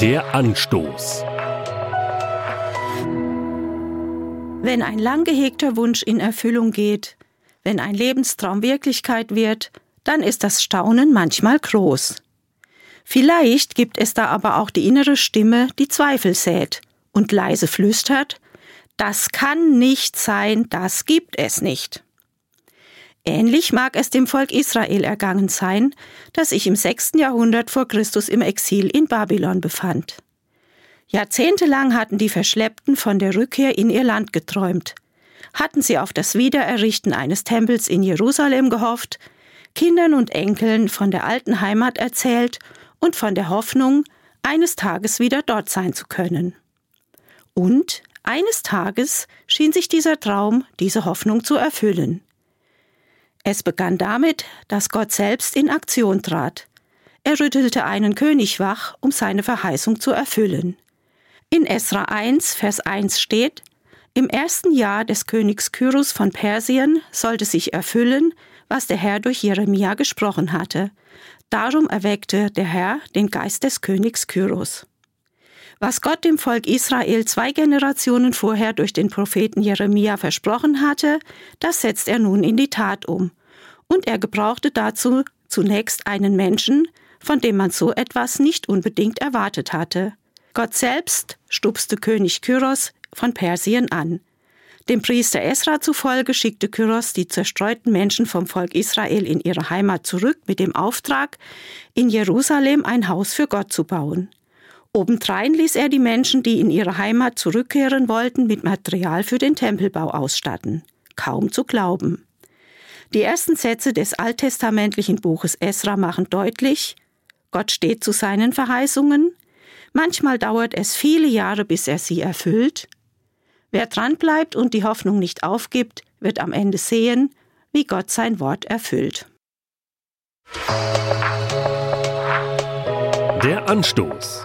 Der Anstoß. Wenn ein lang gehegter Wunsch in Erfüllung geht, wenn ein Lebenstraum Wirklichkeit wird, dann ist das Staunen manchmal groß. Vielleicht gibt es da aber auch die innere Stimme, die Zweifel sät und leise flüstert, das kann nicht sein, das gibt es nicht. Ähnlich mag es dem Volk Israel ergangen sein, das sich im 6. Jahrhundert vor Christus im Exil in Babylon befand. Jahrzehntelang hatten die Verschleppten von der Rückkehr in ihr Land geträumt, hatten sie auf das Wiedererrichten eines Tempels in Jerusalem gehofft, Kindern und Enkeln von der alten Heimat erzählt und von der Hoffnung, eines Tages wieder dort sein zu können. Und eines Tages schien sich dieser Traum, diese Hoffnung zu erfüllen. Es begann damit, dass Gott selbst in Aktion trat. Er rüttelte einen König wach, um seine Verheißung zu erfüllen. In Esra 1, Vers 1 steht, im ersten Jahr des Königs Kyrus von Persien sollte sich erfüllen, was der Herr durch Jeremia gesprochen hatte. Darum erweckte der Herr den Geist des Königs Kyrus. Was Gott dem Volk Israel zwei Generationen vorher durch den Propheten Jeremia versprochen hatte, das setzt er nun in die Tat um. Und er gebrauchte dazu zunächst einen Menschen, von dem man so etwas nicht unbedingt erwartet hatte. Gott selbst stupste König Kyros von Persien an. Dem Priester Esra zufolge schickte Kyros die zerstreuten Menschen vom Volk Israel in ihre Heimat zurück mit dem Auftrag, in Jerusalem ein Haus für Gott zu bauen. Obendrein ließ er die Menschen, die in ihre Heimat zurückkehren wollten, mit Material für den Tempelbau ausstatten. Kaum zu glauben. Die ersten Sätze des alttestamentlichen Buches Esra machen deutlich, Gott steht zu seinen Verheißungen, manchmal dauert es viele Jahre, bis er sie erfüllt. Wer dranbleibt und die Hoffnung nicht aufgibt, wird am Ende sehen, wie Gott sein Wort erfüllt. Der Anstoß